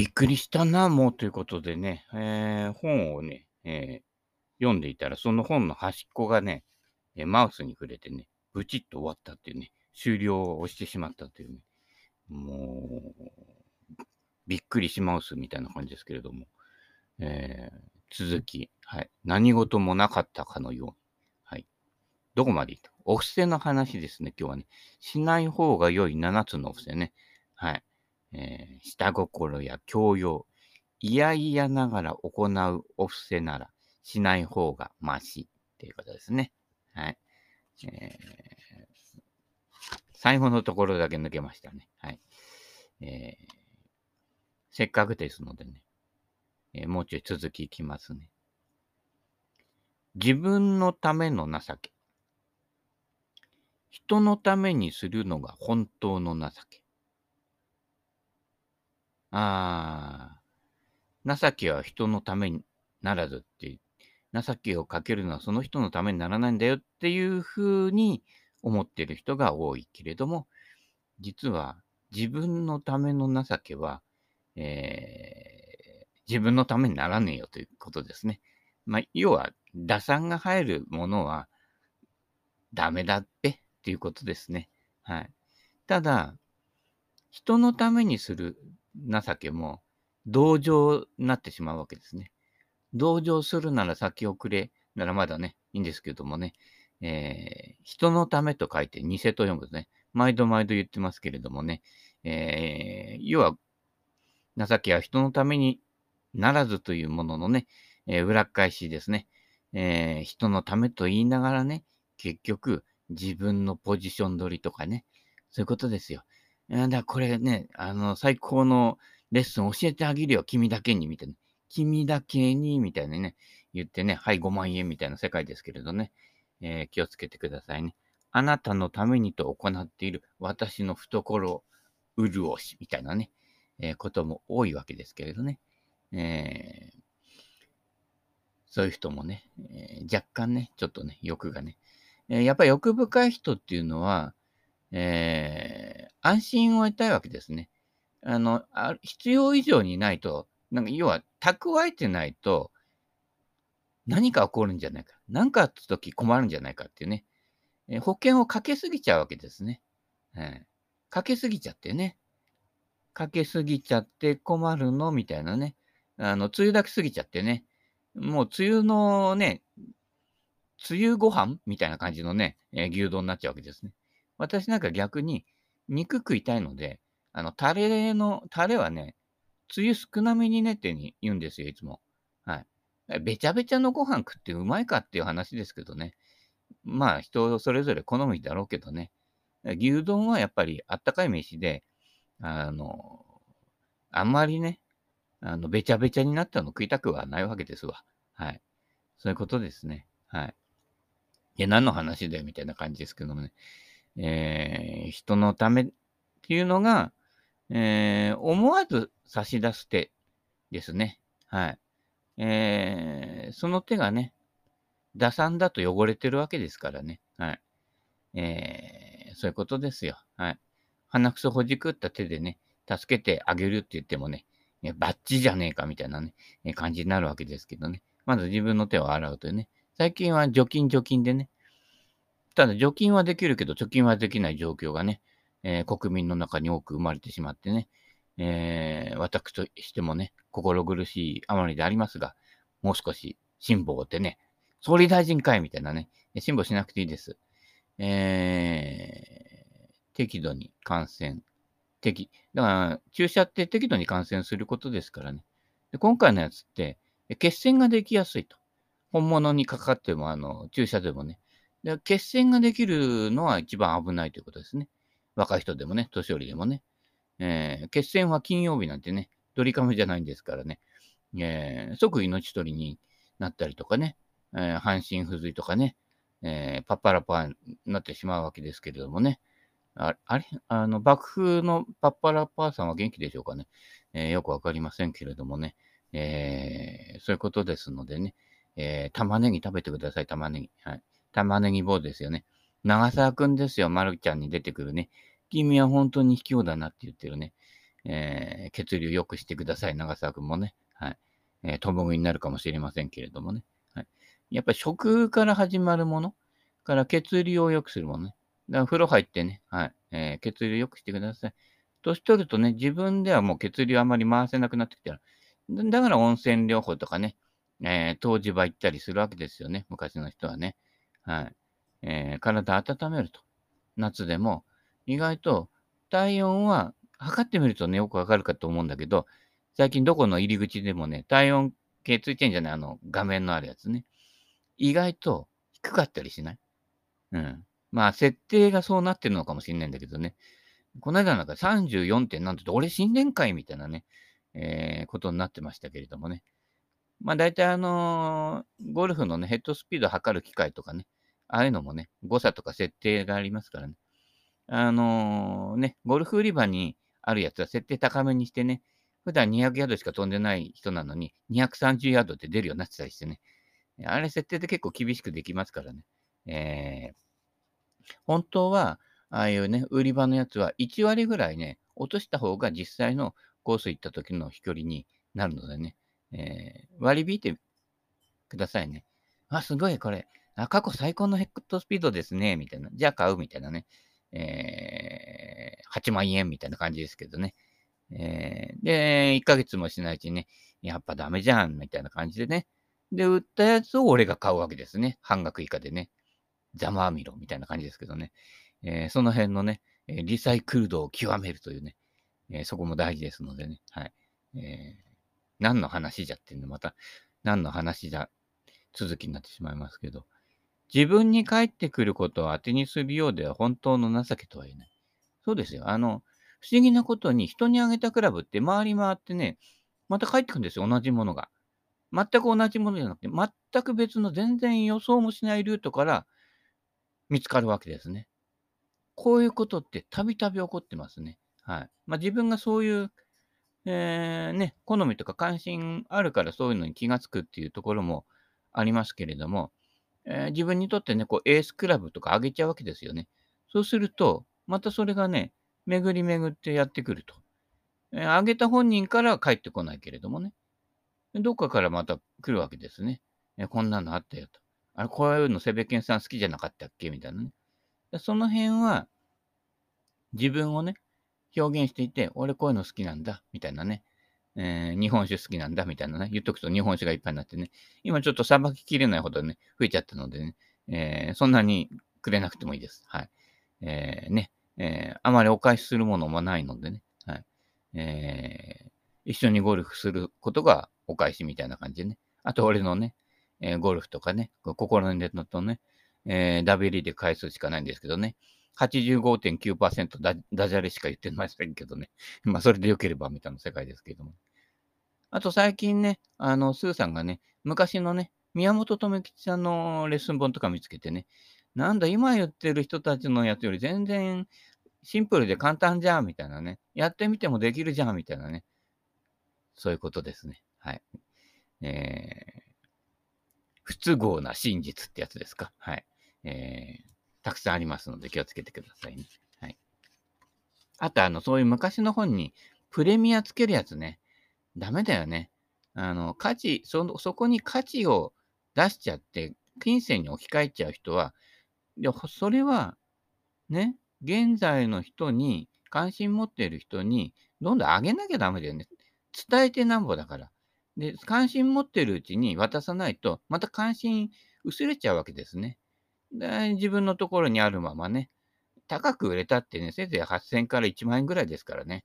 びっくりしたな、もうということでね、えー、本をね、えー、読んでいたら、その本の端っこがね、えマウスに触れてね、ブチッと終わったっていうね、終了を押してしまったというね、もう、びっくりしマウスみたいな感じですけれども、えー、続き、はい。何事もなかったかのように。はい。どこまでいった？お布施の話ですね、今日はね。しない方が良い7つのお布施ね。はい。えー、下心や教養、いやいやながら行うお布施なら、しない方がましっていうことですね。はい。えー、最後のところだけ抜けましたね。はい。えー、せっかくですのでね、えー、もうちょい続きいきますね。自分のための情け。人のためにするのが本当の情け。ああ、情けは人のためにならずって情けをかけるのはその人のためにならないんだよっていうふうに思ってる人が多いけれども、実は自分のための情けは、えー、自分のためにならねえよということですね。まあ、要は、打算が入るものはダメだってっていうことですね。はい。ただ、人のためにする情けも同情になってしまうわけですね。同情するなら先送れならまだね、いいんですけどもね、えー、人のためと書いて偽と読むとね、毎度毎度言ってますけれどもね、えー、要は、情けは人のためにならずというもののね、えー、裏返しですね、え、人のためと言いながらね、結局自分のポジション取りとかね、そういうことですよ。だからこれね、あの、最高のレッスン教えてあげるよ、君だけに、みたいな。君だけに、みたいなね、言ってね、はい、5万円みたいな世界ですけれどね、えー、気をつけてくださいね。あなたのためにと行っている私の懐潤し、みたいなね、えー、ことも多いわけですけれどね。えー、そういう人もね、えー、若干ね、ちょっとね、欲がね、えやっぱり欲深い人っていうのは、え安心を得たいわけですね。あの、あ必要以上にないと、なんか要は蓄えてないと、何か起こるんじゃないか。何かあった時困るんじゃないかっていうね。え保険をかけすぎちゃうわけですね。えかけすぎちゃってね。かけすぎちゃって困るのみたいなね。あの、梅雨だけすぎちゃってね。もう梅雨のね、梅雨ご飯みたいな感じのね、えー、牛丼になっちゃうわけですね。私なんか逆に肉食いたいので、あの、タレの、タレはね、つゆ少なめにねって言うんですよ、いつも。はい。べちゃべちゃのご飯食ってうまいかっていう話ですけどね。まあ、人それぞれ好みだろうけどね。牛丼はやっぱりあったかい飯で、あの、あんまりね、あの、べちゃべちゃになったの食いたくはないわけですわ。はい。そういうことですね。はい。いや、何の話だよ、みたいな感じですけどもね。えー、人のためっていうのが、えー、思わず差し出す手ですね。はい。えー、その手がね、打算だと汚れてるわけですからね。はい。えー、そういうことですよ。はい。鼻くそほじくった手でね、助けてあげるって言ってもね、バッチじゃねえかみたいなね、感じになるわけですけどね。まず自分の手を洗うというね。最近は除菌除菌でね。ただ除菌はできるけど貯金はできない状況がね、えー、国民の中に多く生まれてしまってね、えー、私としてもね、心苦しいあまりでありますが、もう少し辛抱ってね、総理大臣会みたいなね、辛抱しなくていいです。えー、適度に感染。適、だから、注射って適度に感染することですからね。で今回のやつって、血栓ができやすいと。本物にかかっても、あの、注射でもね。で血栓ができるのは一番危ないということですね。若い人でもね、年寄りでもね。えー、決戦は金曜日なんてね、ドリカムじゃないんですからね、えー、即命取りになったりとかね、えー、半身不随とかね、えー、パッパラパーになってしまうわけですけれどもね。ああれあの、幕府のパッパラパーさんは元気でしょうかね。えー、よくわかりませんけれどもね。えー、そういうことですのでね。えー、玉ねぎ食べてください、玉ねぎ。はい。玉ねぎ棒ですよね。長澤くんですよ、まるちゃんに出てくるね。君は本当に卑怯だなって言ってるね。えー、血流良くしてください、長澤くんもね。はい。えー、ともぐになるかもしれませんけれどもね。はい。やっぱり食から始まるものから血流を良くするものね。だから風呂入ってね、はい。えー、血流良くしてください。年取るとね、自分ではもう血流あまり回せなくなってきたら、だから温泉療法とかね、えー、湯治場行ったりするわけですよね、昔の人はね。はい。えー、体温めると。夏でも、意外と体温は測ってみるとね、よくわかるかと思うんだけど、最近どこの入り口でもね、体温計ついてんじゃない？あの、画面のあるやつね。意外と低かったりしない？うん。まあ、設定がそうなってるのかもしれないんだけどね。この間なんか34点なんて、俺死んでんかいみたいなね、えー、ことになってましたけれどもね。まあ大体あのー、ゴルフのね、ヘッドスピード測る機械とかね、ああいうのもね、誤差とか設定がありますからね。あのー、ね、ゴルフ売り場にあるやつは設定高めにしてね、普段200ヤードしか飛んでない人なのに、230ヤードって出るようになってたりしてね。あれ設定で結構厳しくできますからね。えー、本当は、ああいうね、売り場のやつは1割ぐらいね、落とした方が実際のコース行った時の飛距離になるのでね、えー、割り引いてくださいね。あ、すごい、これ。あ、過去最高のヘッドスピードですね、みたいな。じゃあ買う、みたいなね。えー、8万円みたいな感じですけどね。えー、で、1ヶ月もしないうちにね、やっぱダメじゃん、みたいな感じでね。で、売ったやつを俺が買うわけですね。半額以下でね。ざまあみろ、みたいな感じですけどね。えー、その辺のね、リサイクル度を極めるというね、えー、そこも大事ですのでね。はい。えー、何の話じゃっていうの、また、何の話じゃ、続きになってしまいますけど、自分に返ってくることを当てにするようでは本当の情けとは言えない。そうですよ。あの、不思議なことに人にあげたクラブって回り回ってね、また帰ってくるんですよ、同じものが。全く同じものじゃなくて、全く別の全然予想もしないルートから見つかるわけですね。こういうことってたびたび起こってますね。はい。まあ、自分がそういう、えー、ね、好みとか関心あるからそういうのに気がつくっていうところもありますけれども、えー、自分にとってね、こうエースクラブとか上げちゃうわけですよね。そうすると、またそれがね、巡り巡ってやってくると。えー、上げた本人から帰ってこないけれどもね。どっかからまた来るわけですね。えー、こんなのあったよと。あれ、こういうのセベケンさん好きじゃなかったっけ？みたいなね。その辺は、自分をね、表現していて、俺こういうの好きなんだ、みたいなね。えー、日本酒好きなんだ、みたいなね。言っとくと日本酒がいっぱいになってね。今ちょっとさばききれないほどね、増えちゃったのでね。えー、そんなにくれなくてもいいです。はい。えー、ね。えー、あまりお返しするものもないのでね。はい。えー、一緒にゴルフすることがお返しみたいな感じでね。あと俺のね、えー、ゴルフとかね、心のネットとね、えー、WD で返すしかないんですけどね。85.9%ダダジャレしか言ってませんけどね。まあ、それで良ければみたいな世界ですけども。あと最近ね、あの、スーさんがね、昔のね、宮本智吉さんのレッスン本とか見つけてね、なんだ、今言ってる人たちのやつより全然シンプルで簡単じゃん、みたいなね。やってみてもできるじゃん、みたいなね。そういうことですね。はい。えー、不都合な真実ってやつですか？はい。えー、たくさんありますので気をつけてくださいね。はい。あと、あの、そういう昔の本にプレミアつけるやつね。ダメだよね。あの、価値、その、そこに価値を出しちゃって、金銭に置き換えちゃう人は、でそれは、ね、現在の人に、関心持っている人に、どんどん上げなきゃダメだよね。伝えてなんぼだから。で、関心持ってるうちに渡さないと、また関心薄れちゃうわけですね。で、自分のところにあるままね、高く売れたってね、せいぜい8000から1万円ぐらいですからね。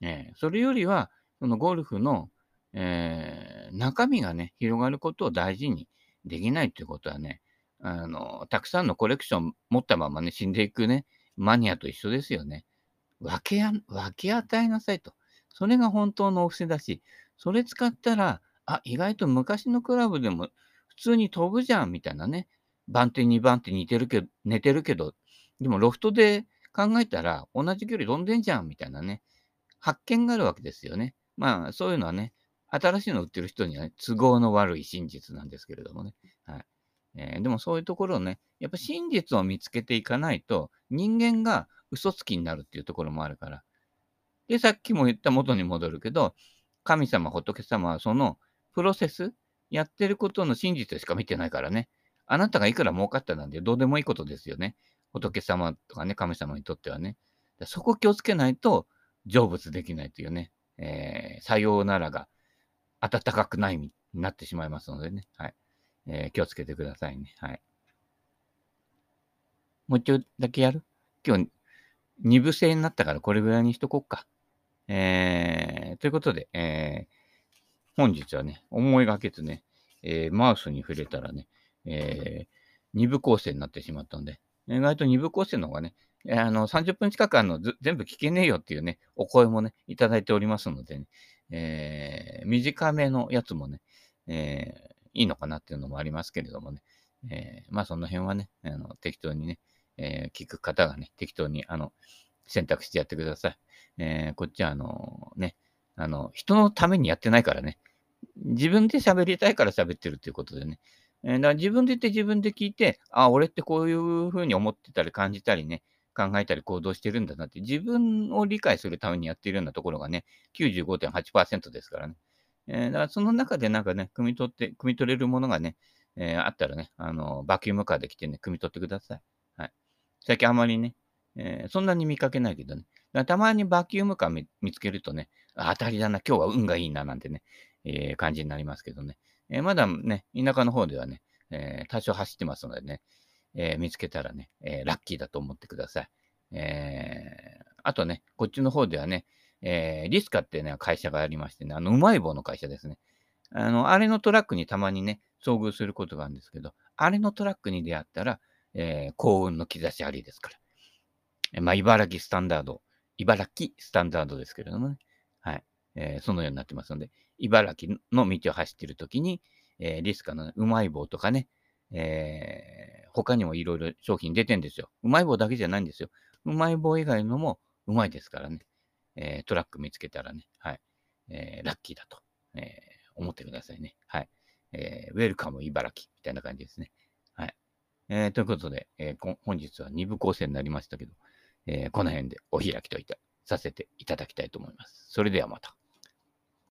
えー、それよりは、そのゴルフの、えー、中身がね、広がることを大事にできないっていうことはね、あの、たくさんのコレクション持ったままね、死んでいくね、マニアと一緒ですよね。分けや、分け与えなさいと。それが本当のお布施だし、それ使ったら、あ、意外と昔のクラブでも普通に飛ぶじゃん、みたいなね。番手2番手似てるけど、寝てるけど、でもロフトで考えたら同じ距離飛んでんじゃんみたいなね、発見があるわけですよね。まあ、そういうのはね、新しいの売ってる人にはね、都合の悪い真実なんですけれどもね。はい。えー、でもそういうところをね、やっぱ真実を見つけていかないと、人間が嘘つきになるっていうところもあるから、で、さっきも言った元に戻るけど、神様、仏様はそのプロセス、やってることの真実しか見てないからね。あなたがいくら儲かったなんてどうでもいいことですよね。仏様とかね、神様にとってはね。そこ気をつけないと成仏できないというね、えー、さようならが暖かくないになってしまいますのでね。はい。えー、気をつけてくださいね。はい。もう一丁だけやる？今日、二部制になったからこれぐらいにしとこうか。えー、ということで、えー、本日はね、思いがけずね、えー、マウスに触れたらね、えー、二部構成になってしまったんで、意外と二部構成の方がね、あの、30分近くあの全部聞けねえよっていうね、お声もね、いただいておりますのでね、えー、短めのやつもね、えー、いいのかなっていうのもありますけれどもね、えー、まあその辺はね、あの適当にね、え、聞く方がね、適当にあの選択してやってください。え、こっちはあのね、あの、人のためにやってないからね、自分で喋りたいから喋ってるっていうことでね、え、だから自分で言って自分で聞いて、あ、俺ってこういうふうに思ってたり感じたりね、考えたり行動してるんだなって、自分を理解するためにやっているようなところがね、95.8%ですからね。えー、だからその中でなんかね、汲み取って、汲み取れるものがね、えー、あったらね、あの、バキュームカーで来てね、汲み取ってください。はい。最近あまりね、えー、そんなに見かけないけどね。たまにバキュームカー見つけるとね、当たりだな、今日は運がいいな、なんてね、えー、感じになりますけどね。えー、まだね、田舎の方ではね、えー、多少走ってますのでね、え、見つけたらね、え、ラッキーだと思ってください。え、あとね、こっちの方ではね、え、リスカってね、会社がありましてね、あの、うまい棒の会社ですね。あの、あれのトラックにたまにね、遭遇することがあるんですけど、あれのトラックに出会ったら、え、幸運の兆しありですから。えまあ、茨城スタンダード、茨城スタンダードですけれどもね、はい。えー、そのようになってますので、茨城の道を走っているときに、えー、リスカのうまい棒とかね、えー、他にもいろいろ商品出てんですよ。うまい棒だけじゃないんですよ。うまい棒以外のもうまいですからね。えー、トラック見つけたらね、はい。えー、ラッキーだと、えー、思ってくださいね。はい。えー、ウェルカム茨城みたいな感じですね。はい。えー、ということで、えー、本日は2部構成になりましたけど、えー、この辺でお開きといたさせていただきたいと思います。それではまた。